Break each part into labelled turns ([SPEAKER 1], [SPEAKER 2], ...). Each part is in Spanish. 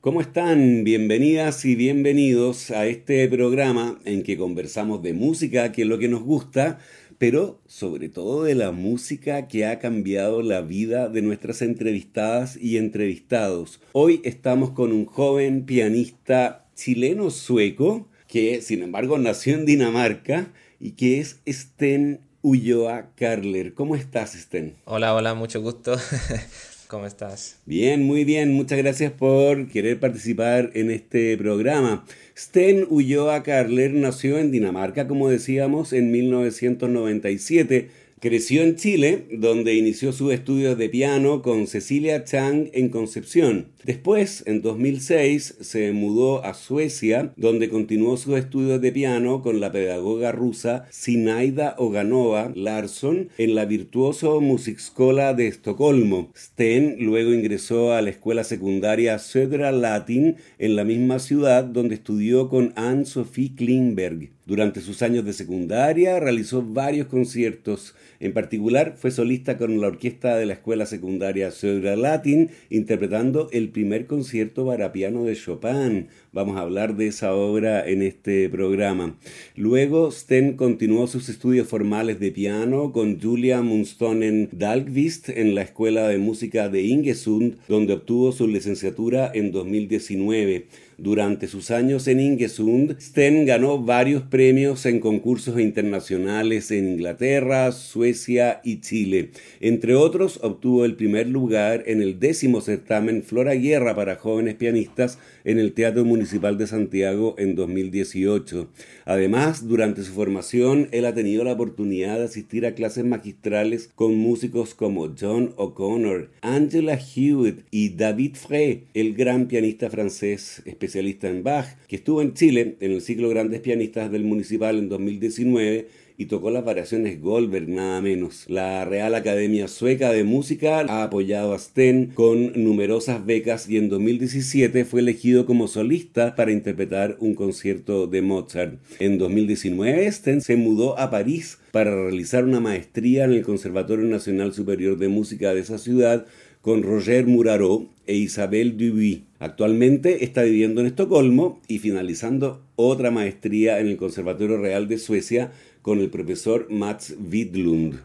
[SPEAKER 1] ¿Cómo están? Bienvenidas y bienvenidos a este programa en que conversamos de música, que es lo que nos gusta, pero sobre todo de la música que ha cambiado la vida de nuestras entrevistadas y entrevistados. Hoy estamos con un joven pianista chileno-sueco que sin embargo nació en Dinamarca y que es Sten Ulloa Carler. ¿Cómo estás, Sten?
[SPEAKER 2] Hola, hola, mucho gusto. ¿Cómo estás?
[SPEAKER 1] Bien, muy bien. Muchas gracias por querer participar en este programa. Sten Ulloa Carler nació en Dinamarca, como decíamos, en 1997 Creció en Chile, donde inició sus estudios de piano con Cecilia Chang en Concepción. Después, en 2006, se mudó a Suecia, donde continuó sus estudios de piano con la pedagoga rusa Sinaida Oganova Larsson en la virtuoso Musikskola de Estocolmo. Sten luego ingresó a la escuela secundaria Södra Latin en la misma ciudad donde estudió con Anne-Sophie Klingberg. Durante sus años de secundaria realizó varios conciertos. En particular fue solista con la orquesta de la escuela secundaria Södra Latin interpretando el primer concierto para piano de Chopin. Vamos a hablar de esa obra en este programa. Luego Sten continuó sus estudios formales de piano con Julia Munstonen Dahlqvist en la Escuela de Música de Ingesund, donde obtuvo su licenciatura en 2019. Durante sus años en Ingesund, Sten ganó varios premios en concursos internacionales en Inglaterra, Suecia y Chile. Entre otros, obtuvo el primer lugar en el décimo certamen Flora Guerra para jóvenes pianistas en el Teatro Municipal de Santiago en 2018. Además, durante su formación, él ha tenido la oportunidad de asistir a clases magistrales con músicos como John O'Connor, Angela Hewitt y David Frey, el gran pianista francés especialista en Bach, que estuvo en Chile en el ciclo Grandes Pianistas del Municipal en 2019 y tocó las variaciones Goldberg, nada menos. La Real Academia Sueca de Música ha apoyado a Sten con numerosas becas y en 2017 fue elegido como solista para interpretar un concierto de Mozart. En 2019 Sten se mudó a París para realizar una maestría en el Conservatorio Nacional Superior de Música de esa ciudad con Roger Muraro e Isabel Dubuis. Actualmente está viviendo en Estocolmo y finalizando otra maestría en el Conservatorio Real de Suecia con el profesor Mats Widlund.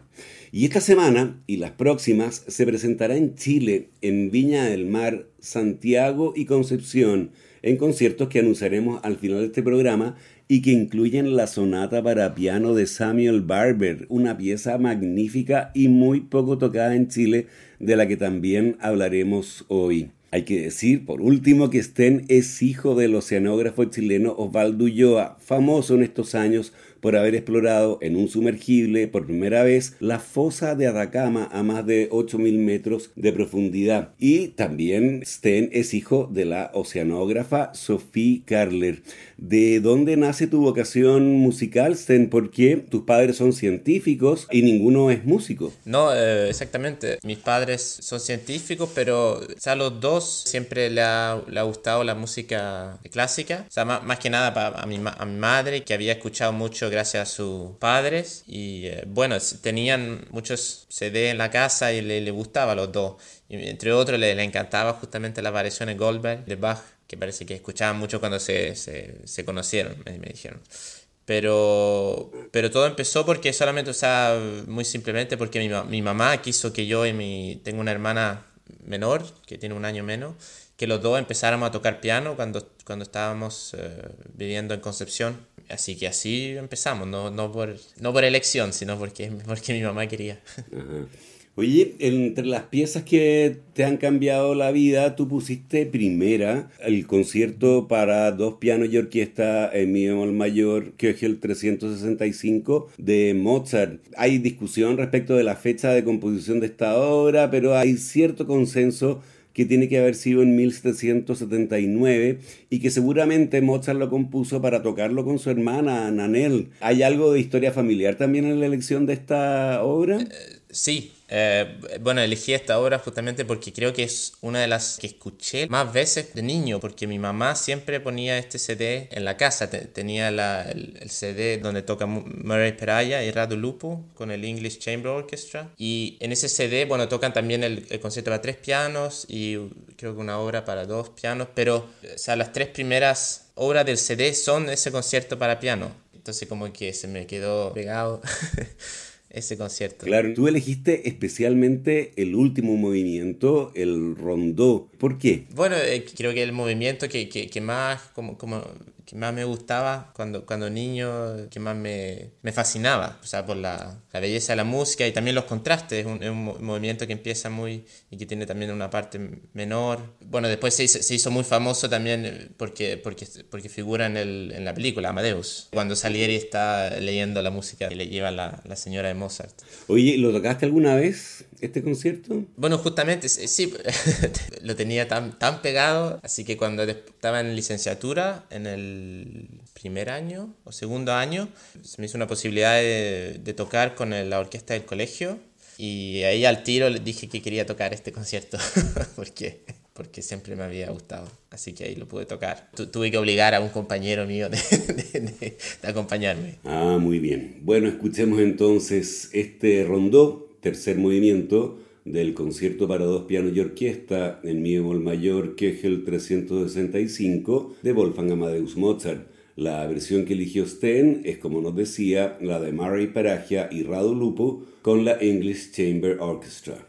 [SPEAKER 1] Y esta semana y las próximas se presentará en Chile, en Viña del Mar, Santiago y Concepción, en conciertos que anunciaremos al final de este programa y que incluyen la sonata para piano de Samuel Barber, una pieza magnífica y muy poco tocada en Chile, de la que también hablaremos hoy. Hay que decir, por último, que Sten es hijo del oceanógrafo chileno Osvaldo Ulloa, famoso en estos años por haber explorado en un sumergible por primera vez la fosa de Atacama a más de 8.000 metros de profundidad. Y también Sten es hijo de la oceanógrafa Sophie Karler. ¿De dónde nace tu vocación musical, Sten? ¿Por qué tus padres son científicos y ninguno es músico?
[SPEAKER 2] No, eh, exactamente. Mis padres son científicos, pero a los dos siempre le ha, gustado la música clásica. O sea, más, que nada para, a, mi, a mi madre, que había escuchado mucho gracias a sus padres. Y eh, bueno, tenían muchos CD en la casa y le, gustaba a los dos. Y, entre otros, le, le encantaba justamente las variaciones Goldberg de Bach, que parece que escuchaban mucho cuando se, se, se conocieron, me, me dijeron. Pero, pero todo empezó porque solamente, o sea, muy simplemente porque mi, mi mamá quiso que yo y mi... Tengo una hermana menor, que tiene un año menos, que los dos empezáramos a tocar piano cuando, cuando estábamos eh, viviendo en Concepción. Así que así empezamos, no, no, por, no por elección, sino porque, porque mi mamá quería.
[SPEAKER 1] Oye, entre las piezas que te han cambiado la vida, tú pusiste primera el concierto para dos pianos y orquesta en mi bemol mayor, que es el 365 de Mozart. Hay discusión respecto de la fecha de composición de esta obra, pero hay cierto consenso que tiene que haber sido en 1779 y que seguramente Mozart lo compuso para tocarlo con su hermana Nanel. ¿Hay algo de historia familiar también en la elección de esta obra? Eh,
[SPEAKER 2] sí, eh, bueno, elegí esta obra justamente porque creo que es una de las que escuché más veces de niño, porque mi mamá siempre ponía este CD en la casa. tenía el, CD donde toca Murray Peraya y Radu Lupo con el English Chamber Orchestra. Y en ese CD, bueno, tocan también el, concierto para tres pianos y creo que una obra para dos pianos, pero, o sea, las tres primeras obras del CD son ese concierto para piano. Entonces como que se me quedó pegado. ese concierto.
[SPEAKER 1] Claro, tú elegiste especialmente el último movimiento, el rondó. ¿Por qué?
[SPEAKER 2] Bueno, eh, creo que el movimiento que, que, que más como, como que más me gustaba cuando, cuando niño, que más me, me fascinaba, o sea, por la, la, belleza de la música y también los contrastes, es un, es un, movimiento que empieza muy y que tiene también una parte menor. Bueno, después se hizo, se hizo muy famoso también porque, porque, porque figura en, el, en la película Amadeus, cuando Salieri está leyendo la música que le lleva la, la señora de Mozart.
[SPEAKER 1] Oye, ¿lo tocaste alguna vez? Este concierto?
[SPEAKER 2] Bueno, justamente, sí, lo tenía tan, tan pegado, así que cuando estaba en licenciatura, en el primer año o segundo año, se me hizo una posibilidad de, de tocar con la orquesta del colegio y ahí al tiro le dije que quería tocar este concierto, porque porque siempre me había gustado. Así que ahí lo pude tocar. tuve que obligar a un compañero mío de, de, acompañarme.
[SPEAKER 1] Ah, muy bien. Bueno, escuchemos entonces este rondó tercer movimiento del concierto para dos pianos y orquesta en mi bemol mayor Kegel 365 de Wolfgang Amadeus Mozart. La versión que eligió Sten es, como nos decía, la de Murray Paragia y Radu Lupo con la English Chamber Orchestra.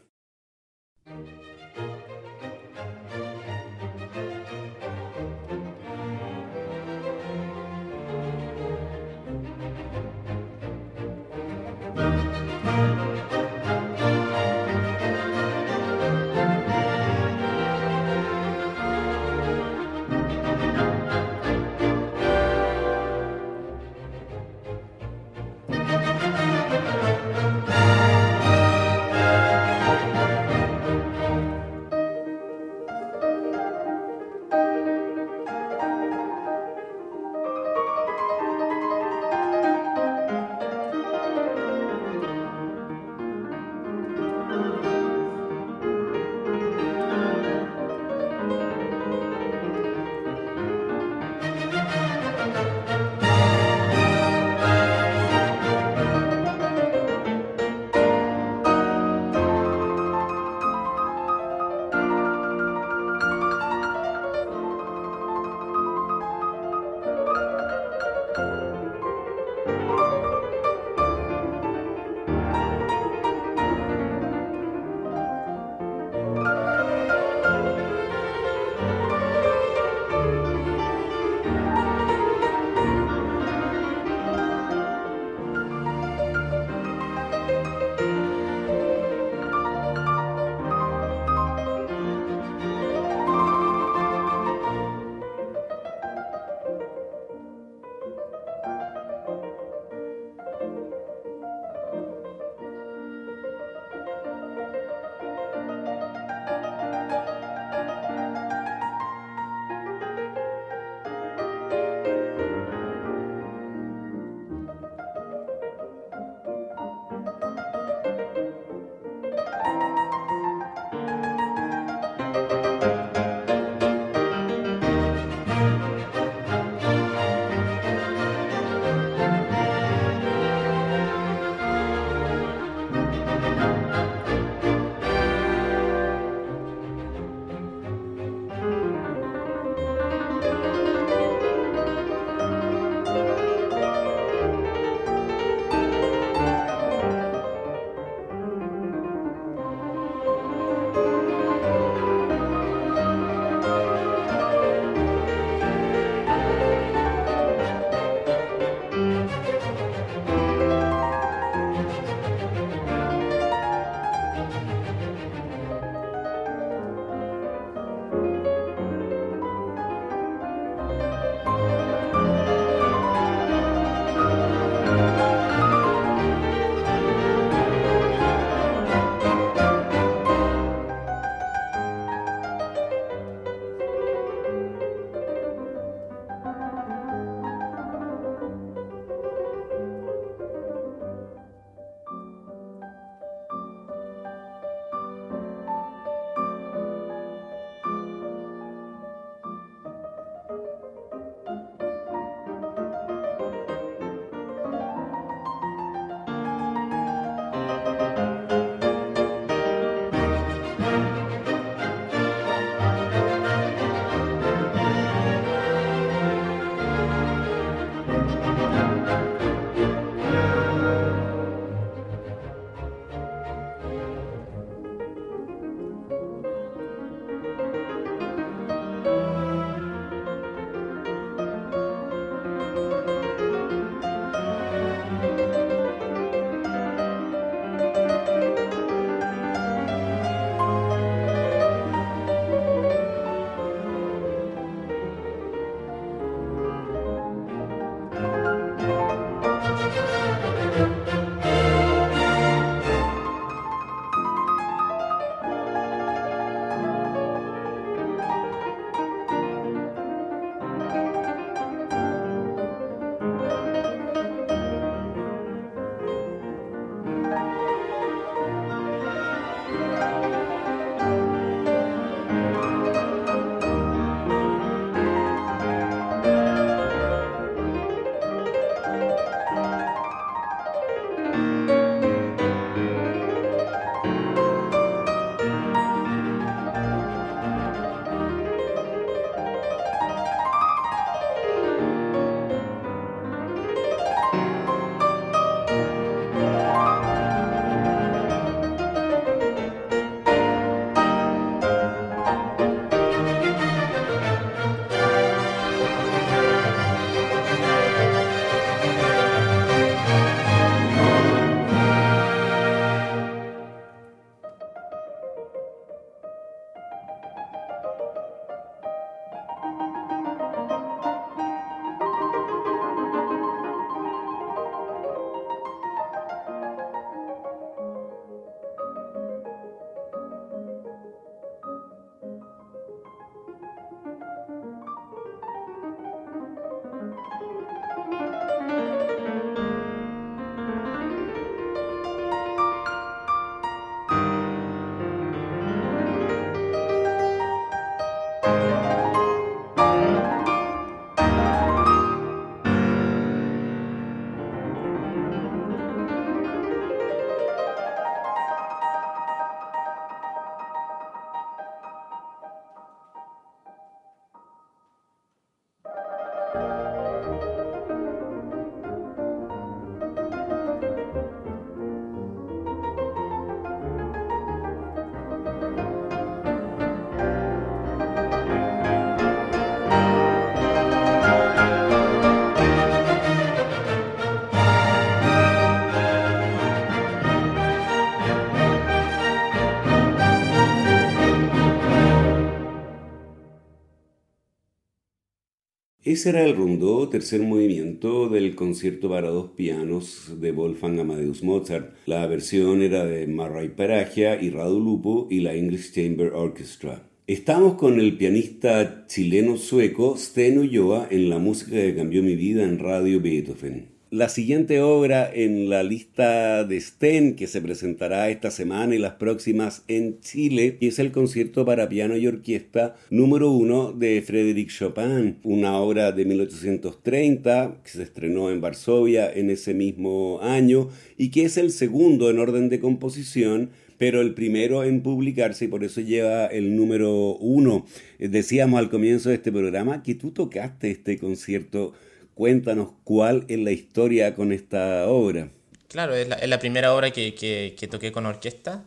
[SPEAKER 1] Ese era el rondó, tercer movimiento del concierto para dos pianos de Wolfgang Amadeus Mozart. La versión era de Marray Paragia y Radu Lupo y la English Chamber Orchestra. Estamos con el pianista chileno-sueco Sten Ulloa en la música que cambió mi vida en Radio Beethoven. La siguiente obra en la lista de Sten que se presentará esta semana y las próximas en Chile es el concierto para piano y orquesta número uno de Frédéric Chopin, una obra de 1830 que se estrenó en Varsovia en ese mismo año y que es el segundo en orden de composición pero el primero en publicarse y por eso lleva el número uno. Decíamos al comienzo de este programa que tú tocaste este concierto Cuéntanos cuál es la historia con esta obra.
[SPEAKER 2] Claro, es la, primera obra que, toqué con orquesta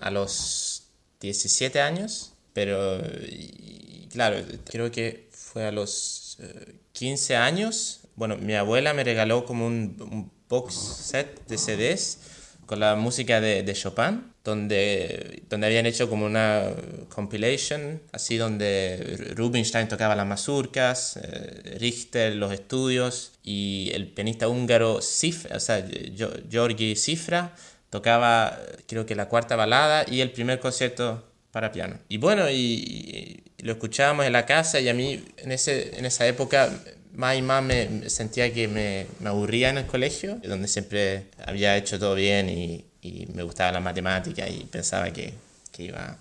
[SPEAKER 2] a los 17 años, pero claro, creo que fue a los 15 eh, años. Bueno, mi abuela me regaló como un, box set de CDs con la música de, Chopin, donde, donde habían hecho como una compilation, así donde Rubinstein tocaba las mazurcas, eh, Richter los estudios y el pianista húngaro Cifra, o sea, Georgi Cifra tocaba creo que la cuarta balada y el primer concierto para piano. Y bueno, y, y lo escuchábamos en la casa y a mí en, ese, en esa época más y más me sentía que me, me, aburría en el colegio, donde siempre había hecho todo bien y, y me gustaba la matemática y pensaba que, que, iba...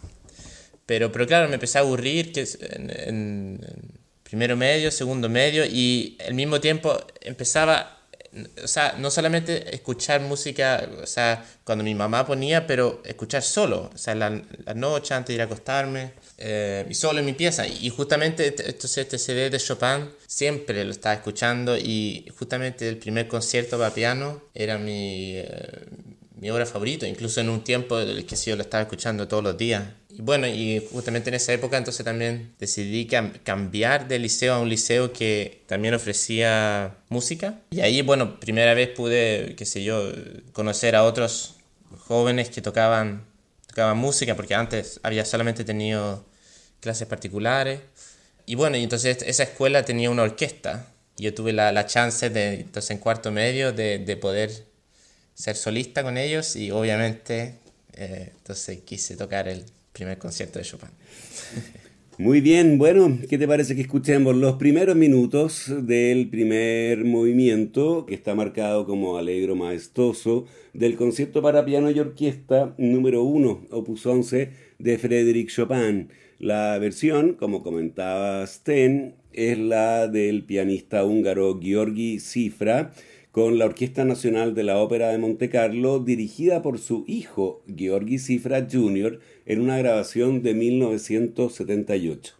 [SPEAKER 2] Pero, pero claro, me empecé a aburrir que en, en, primero medio, segundo medio y al mismo tiempo empezaba, o sea, no solamente escuchar música, o sea, cuando mi mamá ponía, pero escuchar solo, o sea, la, la noche antes de ir a acostarme eh, y solo en mi pieza. Y justamente entonces este CD de Chopin siempre lo estaba escuchando y justamente el primer concierto para piano era mi, eh, mi obra favorita, incluso en un tiempo que sí, yo lo estaba escuchando todos los días. Y bueno, y justamente en esa época entonces también decidí cambiar de liceo a un liceo que también ofrecía música. Y ahí, bueno, primera vez pude, qué sé yo, conocer a otros jóvenes que tocaban, tocaban música, porque antes había solamente tenido clases particulares. Y bueno, y entonces esa escuela tenía una orquesta. Yo tuve la, la chance de, entonces en cuarto medio, de, de, poder ser solista con ellos y obviamente eh, entonces quise tocar el primer concierto de Chopin.
[SPEAKER 1] Muy bien, bueno, ¿qué te parece que escuchemos los primeros minutos del primer movimiento que está marcado como alegro maestoso del concierto para piano y orquesta número 1, opus 11 de Frédéric Chopin? La versión, como comentaba Sten, es la del pianista húngaro Georgi Cifra con la Orquesta Nacional de la Ópera de Monte Carlo, dirigida por su hijo Georgi Cifra Jr. en una grabación de 1978.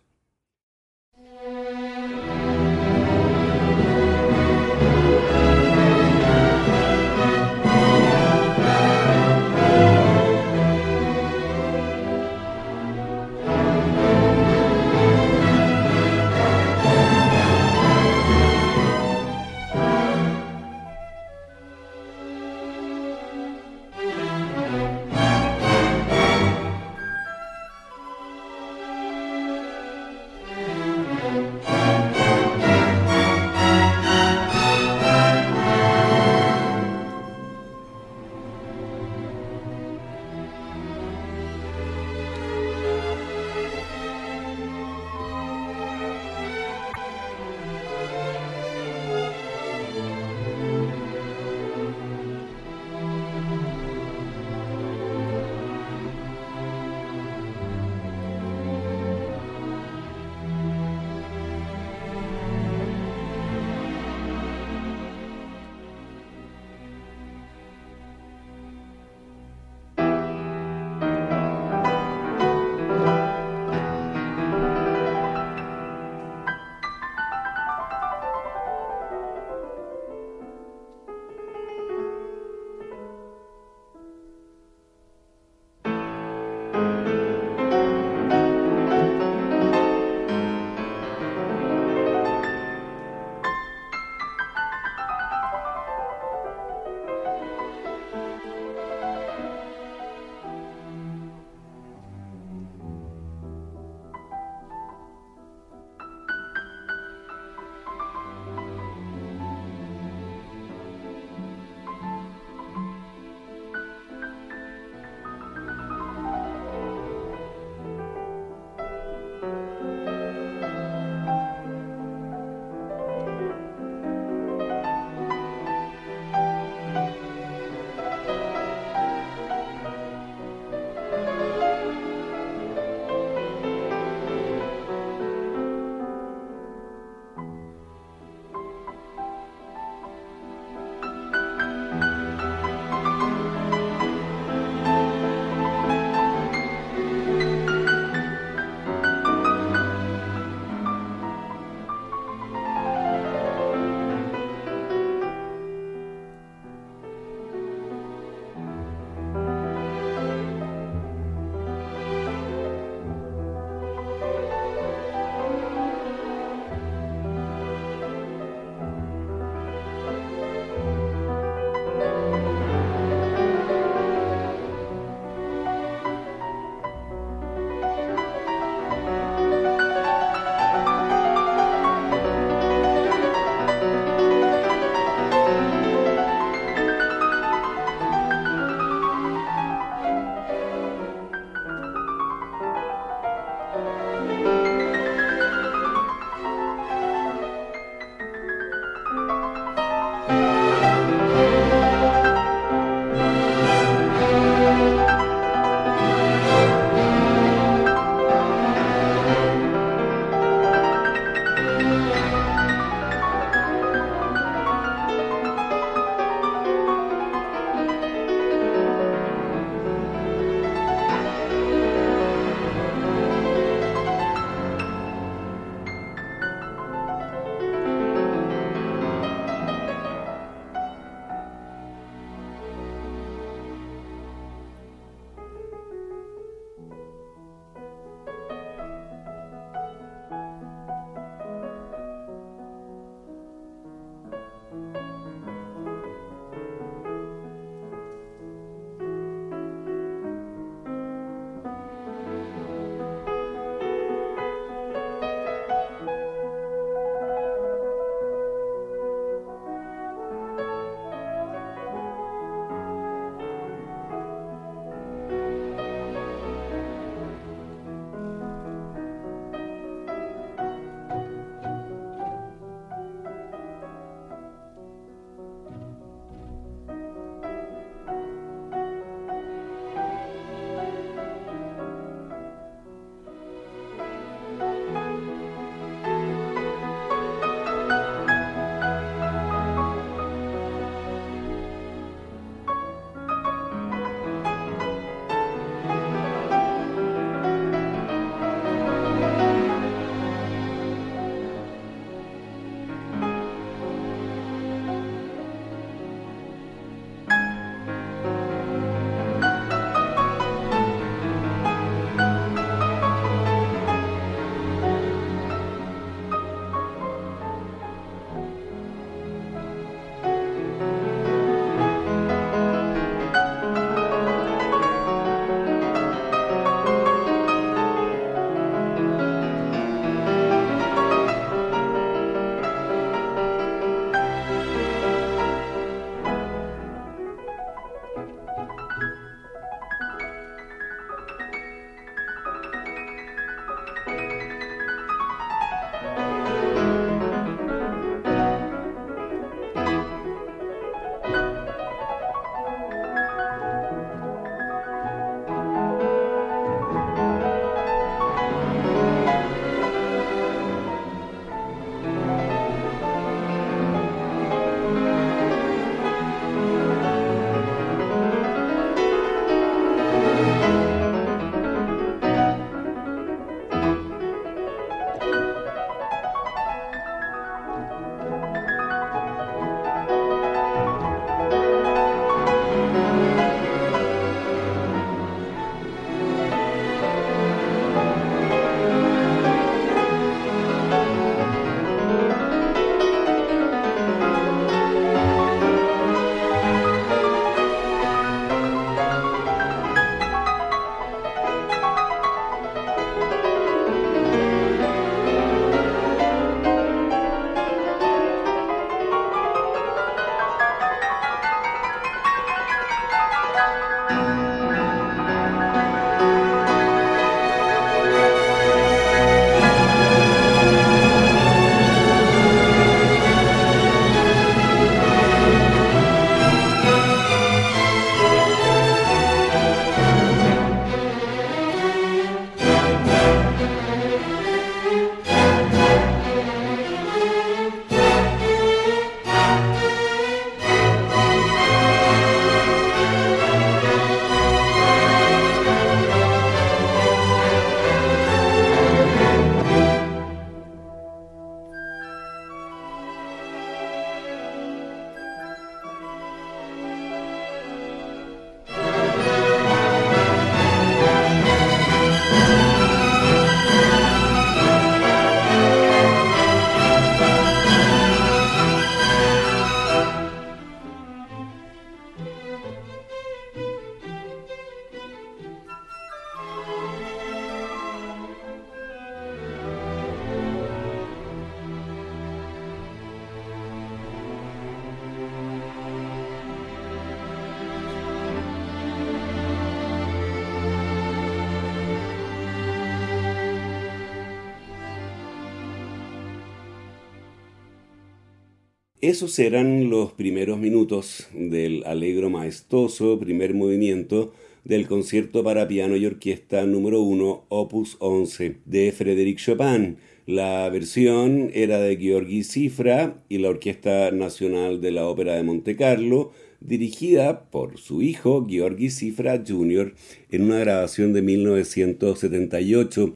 [SPEAKER 1] Esos eran los primeros minutos del alegro maestoso primer movimiento del concierto para piano y orquesta número 1, opus 11, de Frédéric Chopin. La versión era de Georgi Cifra y la Orquesta Nacional de la Ópera de Monte Carlo, dirigida por su hijo Georgi Cifra Jr. en una grabación de 1978.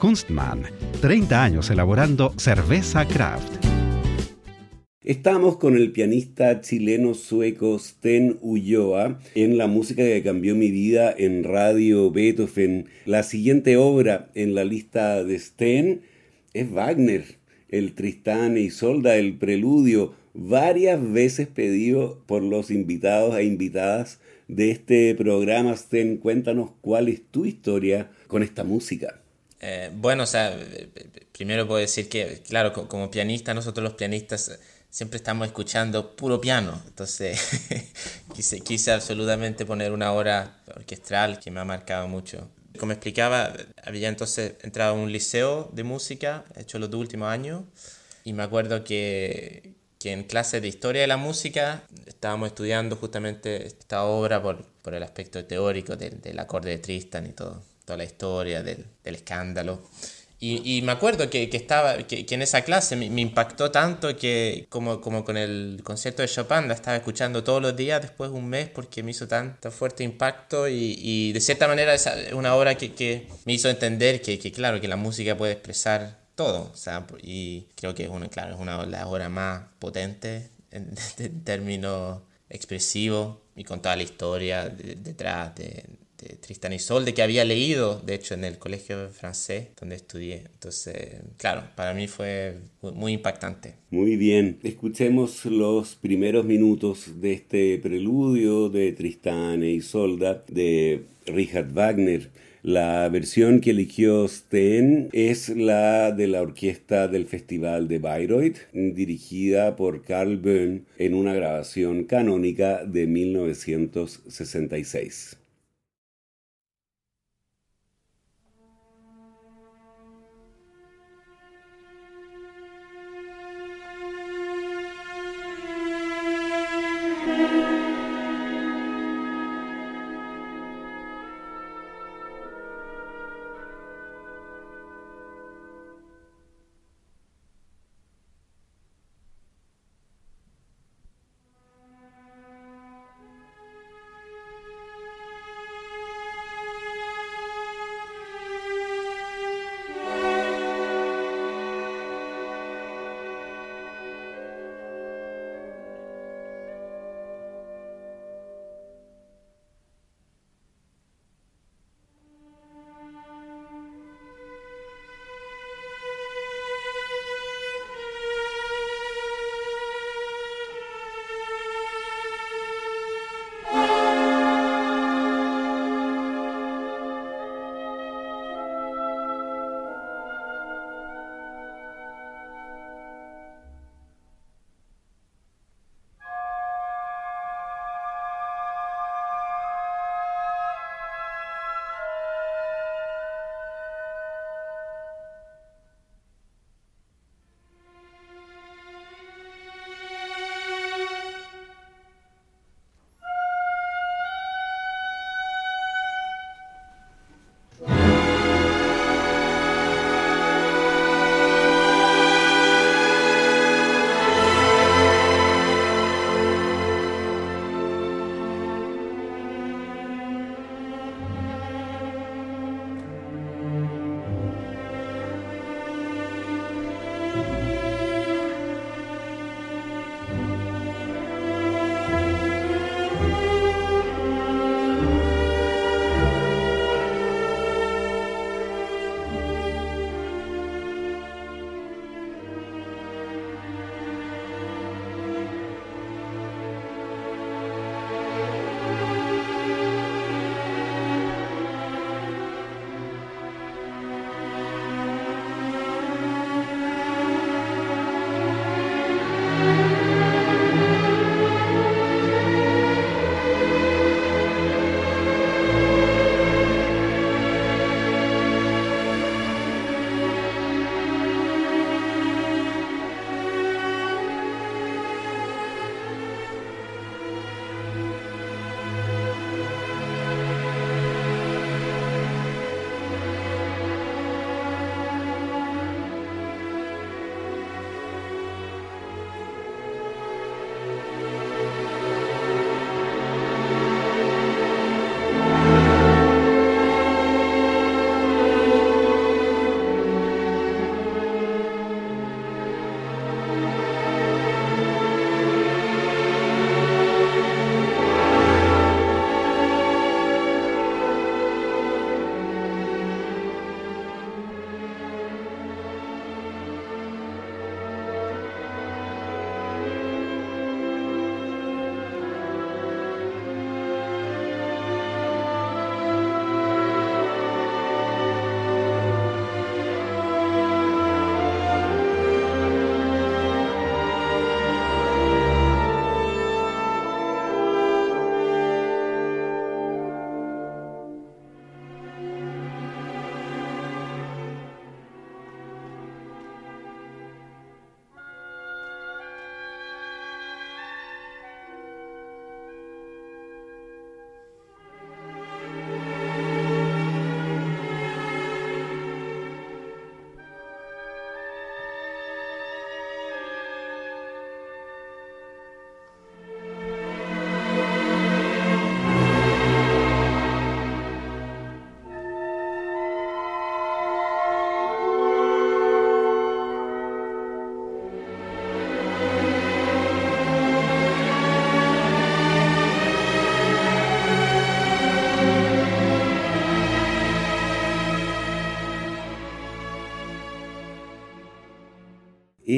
[SPEAKER 3] Kunstmann, 30 años elaborando cerveza craft.
[SPEAKER 1] Estamos con el pianista chileno-sueco Sten Ulloa en la música que cambió mi vida en Radio Beethoven. La siguiente obra en la lista de Sten es Wagner, el Tristán e Isolda, el preludio, varias veces pedido por los invitados e invitadas de este programa. Sten, cuéntanos cuál es tu historia con esta música.
[SPEAKER 2] Eh, bueno, o sea, primero puedo decir que, claro, como pianista, nosotros los pianistas siempre estamos escuchando puro piano. Entonces quise, quise absolutamente poner una hora orquestral que me ha marcado mucho. Como explicaba, había entonces entrado a un liceo de música, hecho los dos últimos años, y me acuerdo que, que en clases de historia de la música estábamos estudiando justamente esta obra por, por el aspecto teórico del, del acorde de Tristan y todo, la historia del, escándalo. Y, me acuerdo que, estaba, que, que, en esa clase me, impactó tanto que como, como con el concierto de Chopin la estaba escuchando todos los días después de un mes porque me hizo tanto fuerte impacto y, de cierta manera es una obra que, me hizo entender que, claro, que la música puede expresar todo. O y creo que es una, claro, es una de las obras más potentes en, en términos expresivos y con toda la historia detrás de, de Tristan y Solde que había leído, de hecho, en el colegio francés donde estudié. Entonces, claro, para mí fue muy impactante.
[SPEAKER 1] Muy bien, escuchemos los primeros minutos de este preludio de Tristán e Isolda de Richard Wagner. La versión que eligió Sten es la de la orquesta del Festival de Bayreuth, dirigida por Carl Böhm en una grabación canónica de 1966.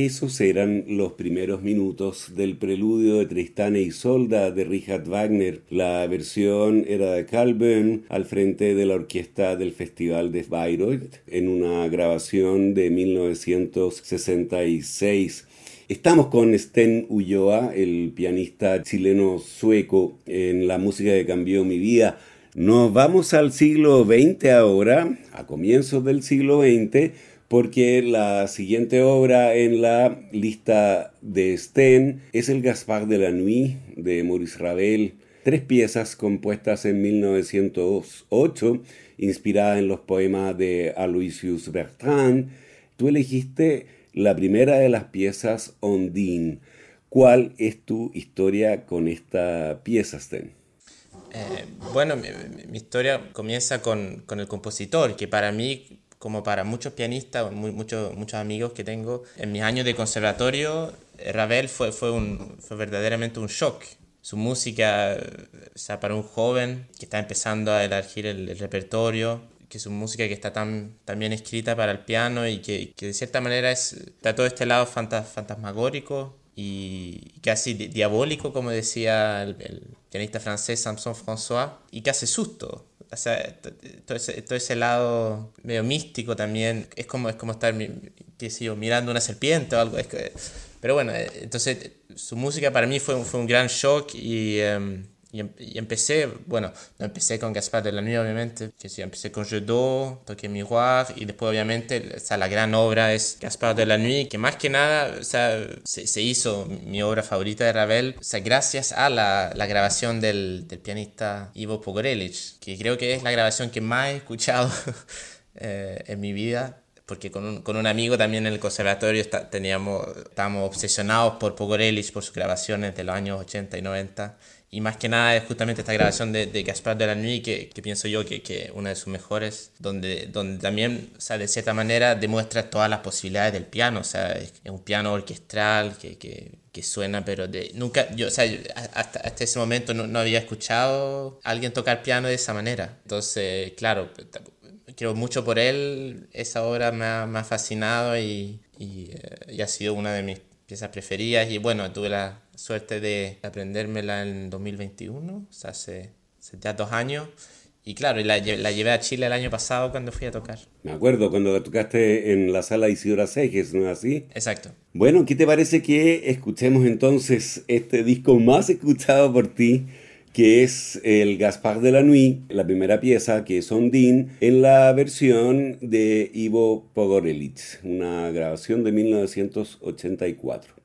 [SPEAKER 1] Esos eran los primeros minutos del preludio de Tristán e Isolda de Richard Wagner. La versión era de Carl Böhm al frente de la orquesta del Festival de Bayreuth en una grabación de 1966. Estamos con Sten Ulloa, el pianista chileno-sueco en la música que cambió mi vida. Nos vamos al siglo XX ahora, a comienzos del siglo XX, porque la siguiente obra en la lista de Sten es el Gaspard de la Nuit de Maurice Ravel, tres piezas compuestas en 1908, inspiradas en los poemas de Aloysius Bertrand. Tú elegiste la primera de las piezas, Ondine. ¿Cuál es tu historia con esta pieza, Sten?
[SPEAKER 2] Eh, bueno, mi, historia comienza con, con, el compositor, que para mí como para muchos pianistas, muchos, muchos amigos que tengo, en mis años de conservatorio, Ravel fue, fue, un, fue verdaderamente un shock. Su música, o sea, para un joven que está empezando a elegir el, repertorio, que es una música que está tan, tan, bien escrita para el piano y que, de cierta manera es, está todo este lado fantasmagórico y casi diabólico, como decía el, el pianista francés Samson François, y que hace susto o sea, todo ese, lado medio místico también, es como, es como estar mirando una serpiente o algo. pero bueno, eh, entonces su música para mí fue, fue un gran shock y... Em, Em, y, empecé, bueno, no empecé con Gaspar de la Nuit, obviamente, que sí, empecé con Jodot, Toque Miroir, y después, obviamente, o sea, la gran obra es Gaspar de la Nuit, que más que nada, o sea, se, se hizo mi obra favorita de Ravel, o sea, gracias a la, la grabación del, del, pianista Ivo Pogorelic, que creo que es la grabación que más he escuchado eh, en mi vida, porque con un, con un, amigo también en el conservatorio está, teníamos, estábamos obsesionados por Pogorelic, por sus grabaciones de los años 80 y 90 y más que nada es justamente esta grabación de, de Gaspar de la Nuit que, que pienso yo que, que una de sus mejores, donde, donde también, o sea, de cierta manera demuestra todas las posibilidades del piano, o sea, es, un piano orquestral que, que, que, suena, pero de, nunca, yo, o sea, hasta, hasta ese momento no, no, había escuchado a alguien tocar piano de esa manera. Entonces, claro, creo mucho por él, esa obra me ha, me ha fascinado y, y, eh, y ha sido una de mis piezas preferidas. Y bueno, tuve la suerte de aprendérmela en 2021, o sea, hace, ya dos años. Y claro, la, la, llevé a Chile el año pasado cuando fui a tocar.
[SPEAKER 1] Me acuerdo, cuando tocaste en la sala Isidora Seges, ¿no es así?
[SPEAKER 2] Exacto.
[SPEAKER 1] Bueno, ¿qué te parece que escuchemos entonces este disco más escuchado por ti, que es el Gaspar de la Nuit, la primera pieza, que es Ondine, en la versión de Ivo Pogorelic, una grabación de 1984.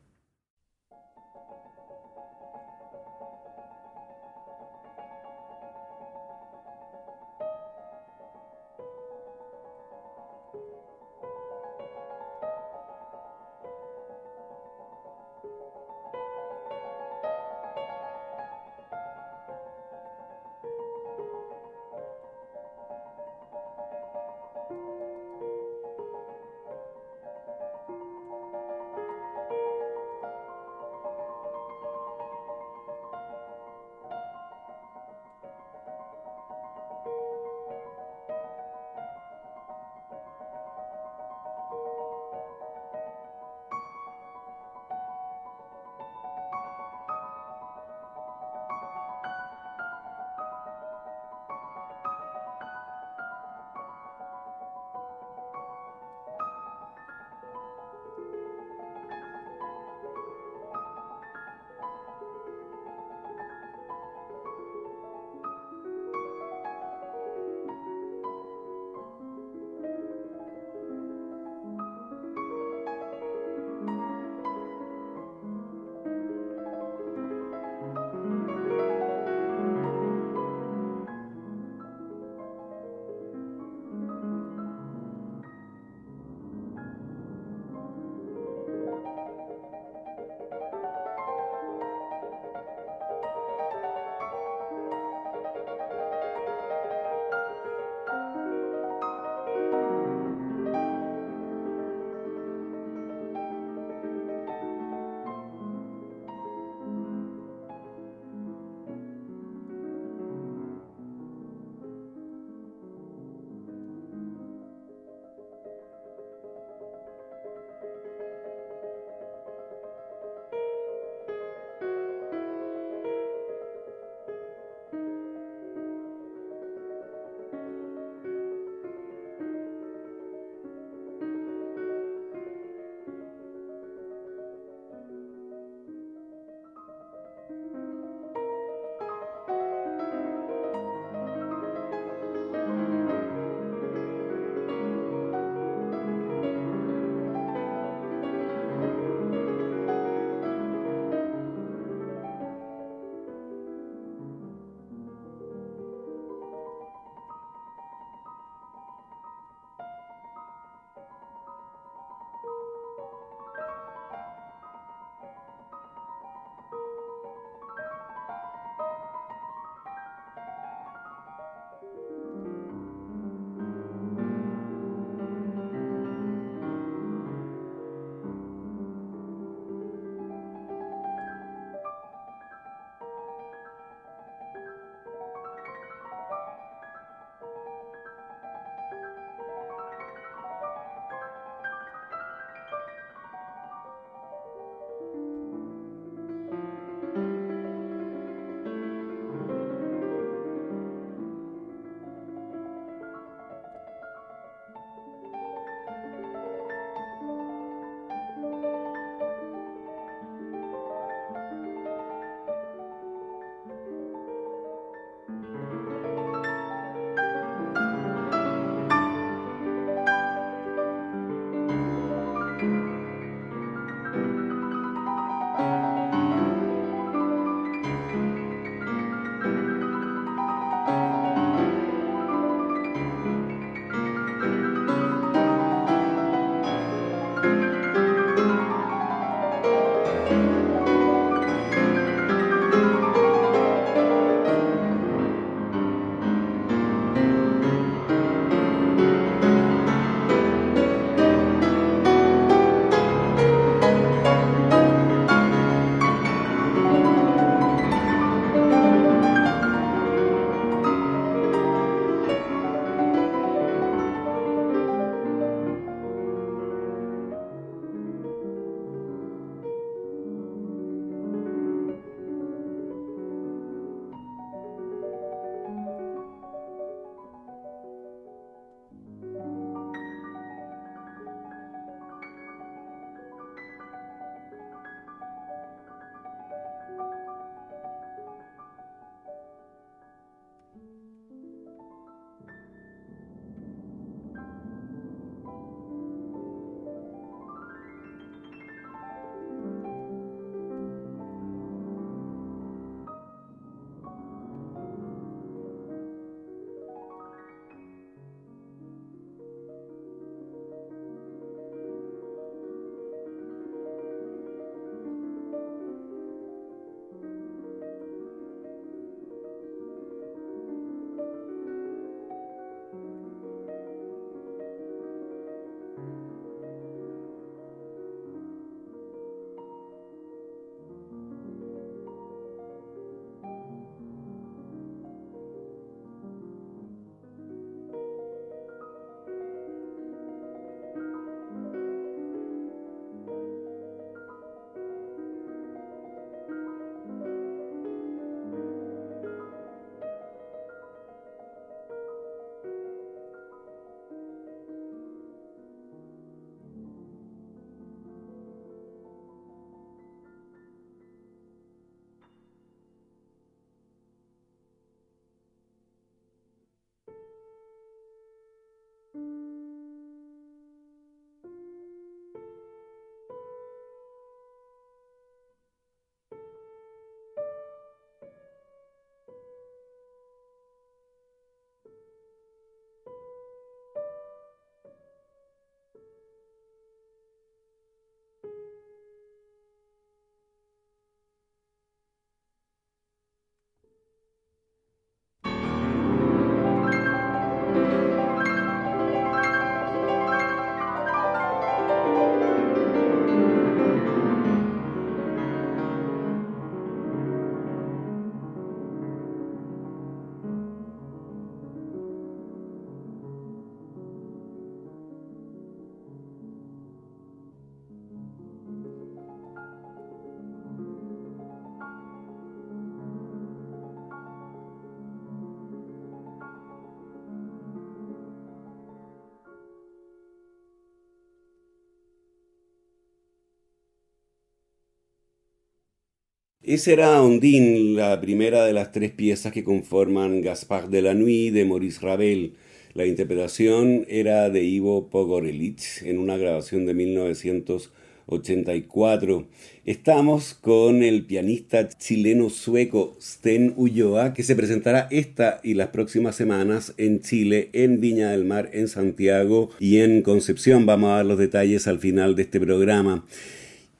[SPEAKER 1] Esa era Ondine, la primera de las tres piezas que conforman Gaspard de la Nuit de Maurice Ravel. La interpretación era de Ivo Pogorelic en una grabación de 1984. Estamos con el pianista chileno-sueco Sten Ulloa, que se presentará esta y las próximas semanas en Chile, en Viña del Mar, en Santiago y en Concepción. Vamos a dar los detalles al final de este programa.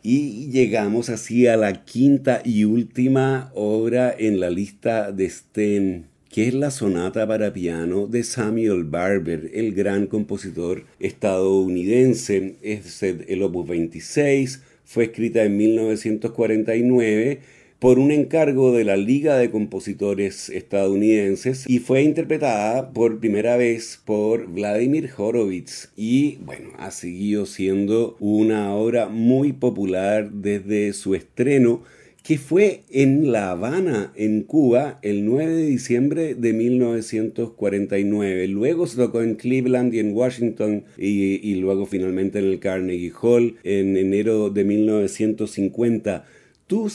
[SPEAKER 1] Y llegamos así a la quinta y última obra en la lista de Sten, que es la sonata para piano de Samuel Barber, el gran compositor estadounidense. Es el opus 26, fue escrita en 1949 por un encargo de la Liga de Compositores Estadounidenses y fue interpretada por primera vez por Vladimir Horowitz y bueno, ha seguido siendo una obra muy popular desde su estreno que fue en La Habana, en Cuba, el 9 de diciembre de 1949. Luego se tocó en Cleveland y en Washington y, luego finalmente en el Carnegie Hall en enero de 1950. Tú,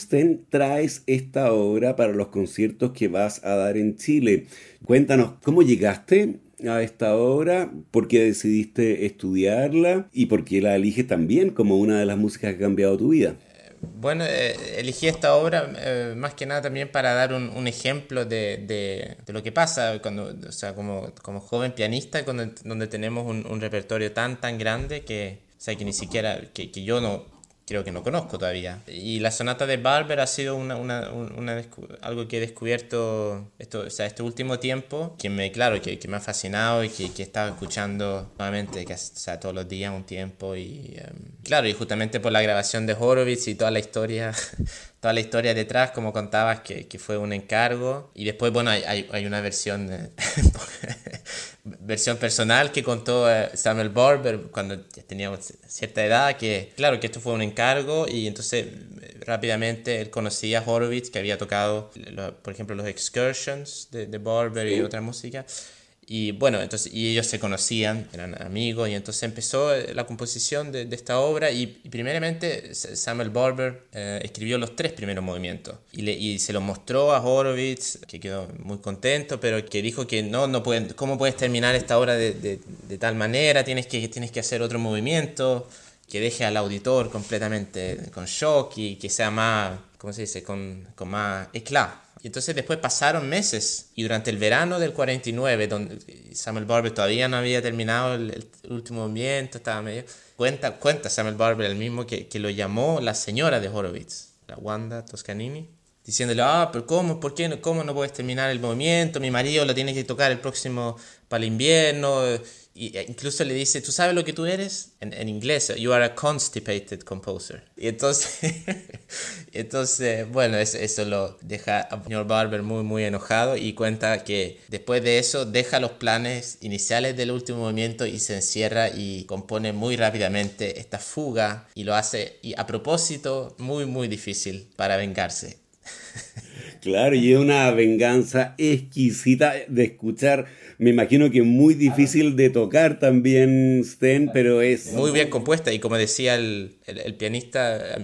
[SPEAKER 1] traes esta obra para los conciertos que vas a dar en Chile. Cuéntanos, ¿cómo llegaste a esta obra? ¿Por qué decidiste estudiarla? ¿Y por qué la eliges también como una de las músicas que ha cambiado tu vida?
[SPEAKER 2] Bueno, eh, elegí esta obra eh, más que nada también para dar un, ejemplo de, de, lo que pasa cuando, o sea, como, como joven pianista, donde tenemos un, un, repertorio tan, tan grande que, o sea, que ni siquiera, que, que yo no, creo que no conozco todavía. Y la sonata de Barber ha sido una, una, una algo que he descubierto esto, o sea, este último tiempo, que me, claro, que, que me ha fascinado y que, que he estado escuchando nuevamente o sea, todos los días un tiempo. Y um, claro, y justamente por la grabación de Horowitz y toda la historia toda la historia detrás, como contabas, que, que, fue un encargo. Y después, bueno, hay, hay una versión, versión personal que contó eh, Samuel Barber cuando tenía cierta edad, que claro, que esto fue un encargo y entonces eh, rápidamente él conocía a Horowitz, que había tocado, por ejemplo, los Excursions de, de Barber y otra música. Y bueno, entonces, y ellos se conocían, eran amigos, y entonces empezó eh, la composición de, de esta obra. Y, primeramente Samuel Barber eh, escribió los tres primeros movimientos y, le, y, se los mostró a Horowitz, que quedó muy contento, pero que dijo que no, no pueden, ¿cómo puedes terminar esta obra de, de, de tal manera? Tienes que, tienes que hacer otro movimiento que deje al auditor completamente con shock y que sea más, ¿cómo se dice?, con, con más eclat. Y entonces después pasaron meses y durante el verano del 49, donde Samuel Barber todavía no había terminado el, el último movimiento, estaba medio... Cuenta, cuenta Samuel Barber el mismo que, que lo llamó la señora de Horowitz, la Wanda Toscanini, diciéndole, ah, pero ¿cómo? ¿Por qué? ¿Cómo no puedes terminar el movimiento? Mi marido lo tiene que tocar el próximo para el invierno e incluso le dice, ¿tú sabes lo que tú eres? En, inglés, you are a constipated composer. Y entonces, entonces bueno, eso, lo deja a señor Barber muy, muy enojado y cuenta que después de eso deja los planes iniciales del último movimiento y se encierra y compone muy rápidamente esta fuga y lo hace, a propósito, muy, muy difícil para vengarse.
[SPEAKER 1] Claro, y es una venganza exquisita de escuchar me imagino que muy difícil de tocar también, Sten, pero es...
[SPEAKER 2] Muy bien compuesta y como decía el, el, pianista,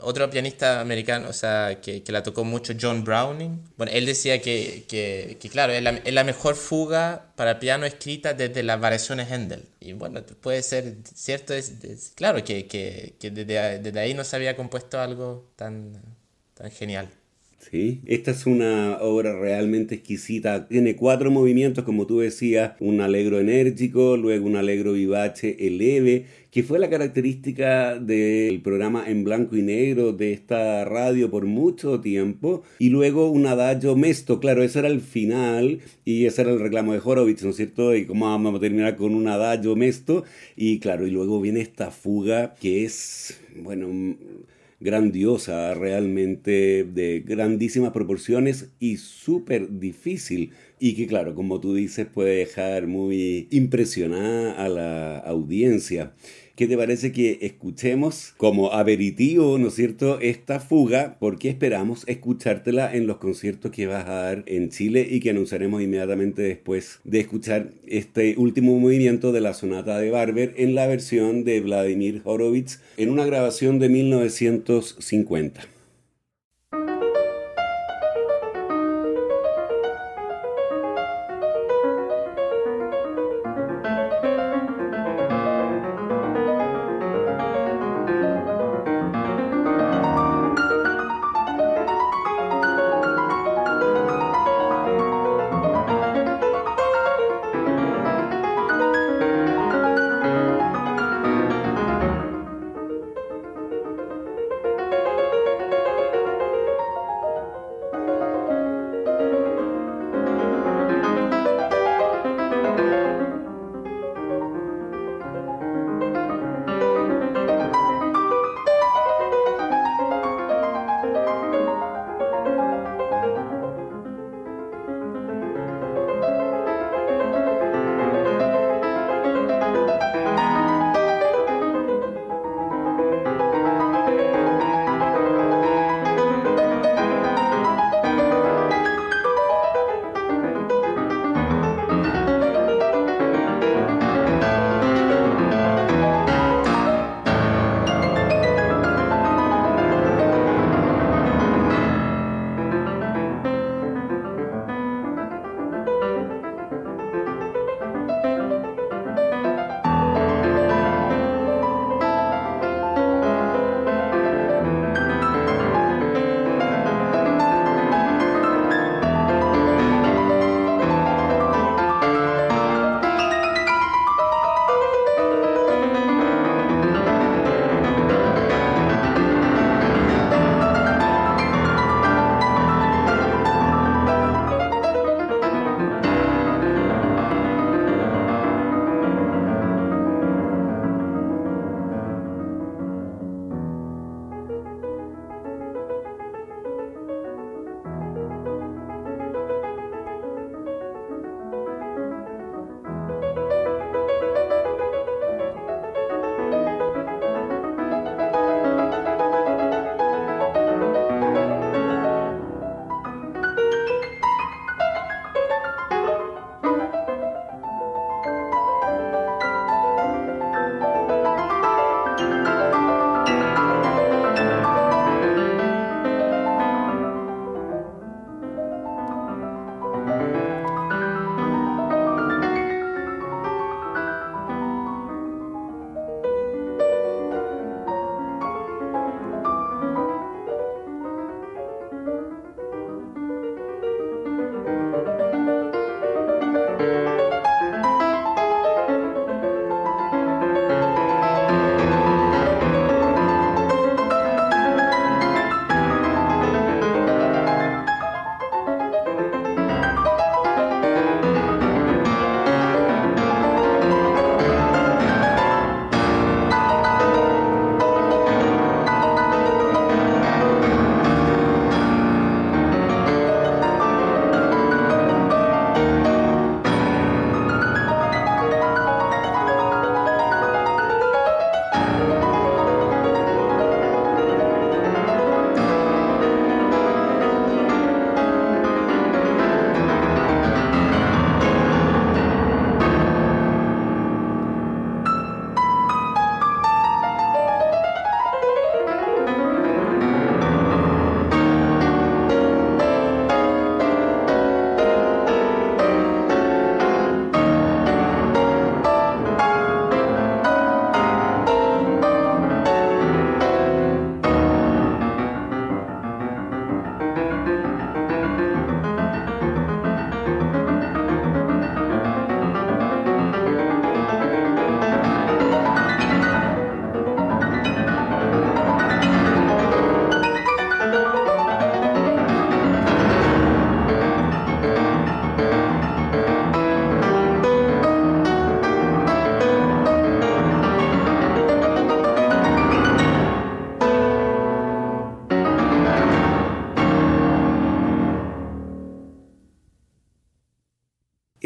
[SPEAKER 2] otro pianista americano, o sea, que, que, la tocó mucho, John Browning, bueno, él decía que, que, claro, es la, mejor fuga para piano escrita desde las variaciones Händel. Y bueno, puede ser cierto, es, claro que desde, desde ahí no se había compuesto algo tan, tan genial.
[SPEAKER 1] Esta es una obra realmente exquisita. Tiene cuatro movimientos, como tú decías, un alegro enérgico, luego un alegro vivace eleve, que fue la característica del programa en blanco y negro de esta radio por mucho tiempo, y luego un adagio mesto, claro, ese era el final, y ese era el reclamo de Horowitz, ¿no es cierto? Y cómo vamos a terminar con un adagio mesto, y claro, y luego viene esta fuga que es, bueno grandiosa, realmente de grandísimas proporciones y súper difícil. Y que claro, como tú dices, puede dejar muy impresionada a la audiencia. ¿Qué te parece que escuchemos como aperitivo, ¿no es cierto?, esta fuga, porque esperamos escuchártela en los conciertos que vas a dar en Chile y que anunciaremos inmediatamente después de escuchar este último movimiento de la sonata de Barber en la versión de Vladimir Horowitz en una grabación de 1950.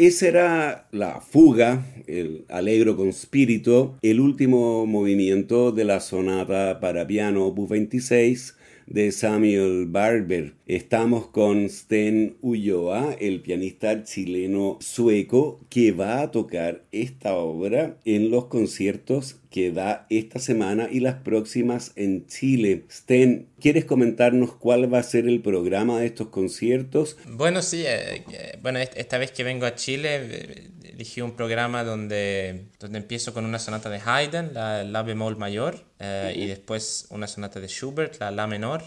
[SPEAKER 1] Esa era la fuga, el Alegro con Spirito, el último movimiento de la sonata para piano opus 26 de Samuel Barber. Estamos con Sten Ulloa, el pianista chileno sueco, que va a tocar esta obra en los conciertos que da esta semana y las próximas en Chile. Sten, ¿quieres comentarnos cuál va a ser el programa de estos conciertos?
[SPEAKER 2] Bueno, sí, eh, eh, bueno, esta vez que vengo a Chile eh, elegí un programa donde, donde empiezo con una sonata de Haydn, la La bemol mayor, y después una sonata de Schubert, la La menor.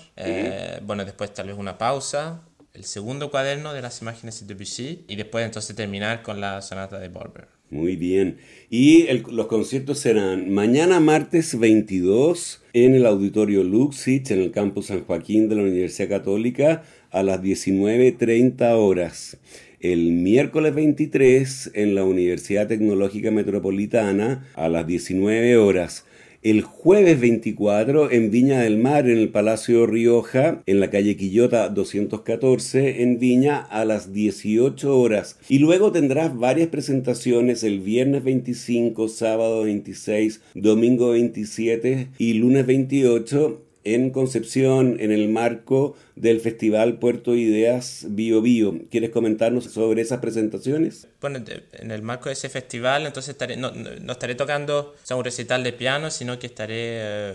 [SPEAKER 2] bueno, después tal vez una pausa, el segundo cuaderno de las imágenes de Debussy y después entonces terminar con la sonata de Barber.
[SPEAKER 1] Muy bien. Y los conciertos serán mañana martes 22 en el Auditorio Luxich, en el campus San Joaquín de la Universidad Católica, a las 19.30 horas. El miércoles 23 en la Universidad Tecnológica Metropolitana, a las 19 horas el jueves 24 en Viña del Mar, en el Palacio Rioja, en la calle Quillota 214, en Viña, a las 18 horas. Y luego tendrás varias presentaciones el viernes 25, sábado 26, domingo 27 y lunes 28 en Concepción en el marco del Festival Puerto Ideas Bio Bio. ¿Quieres comentarnos sobre esas presentaciones?
[SPEAKER 2] Bueno, en el marco de ese festival, entonces estaré, no, estaré tocando un recital de piano, sino que estaré eh,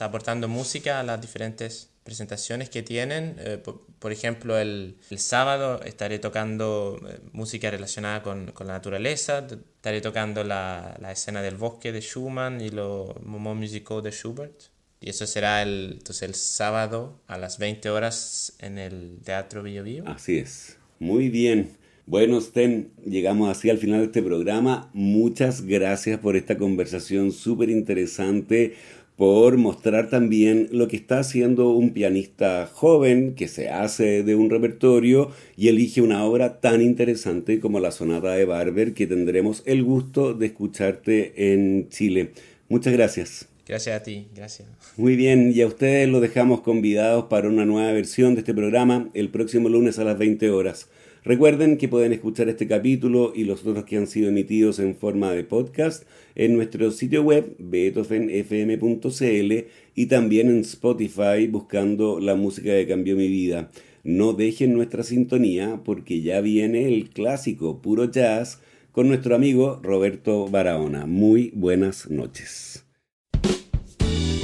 [SPEAKER 2] aportando música a las diferentes presentaciones que tienen. Eh, por, ejemplo, el, sábado estaré tocando eh, música relacionada con, con, la naturaleza, estaré tocando la, la, escena del bosque de Schumann y los moments musicaux de Schubert. Y eso será el, entonces el sábado a las 20 horas en el Teatro Bio.
[SPEAKER 1] Así es. Muy bien. Bueno, Sten, llegamos así al final de este programa. Muchas gracias por esta conversación súper interesante, por mostrar también lo que está haciendo un pianista joven que se hace de un repertorio y elige una obra tan interesante como la Sonata de Barber que tendremos el gusto de escucharte en Chile. Muchas gracias.
[SPEAKER 2] Gracias a ti, gracias.
[SPEAKER 1] Muy bien, y a ustedes los dejamos convidados para una nueva versión de este programa el próximo lunes a las 20 horas. Recuerden que pueden escuchar este capítulo y los otros que han sido emitidos en forma de podcast en nuestro sitio web beethovenfm.cl y también en Spotify buscando la música que cambió mi vida. No dejen nuestra sintonía porque ya viene el clásico puro jazz con nuestro amigo Roberto Barahona. Muy buenas noches.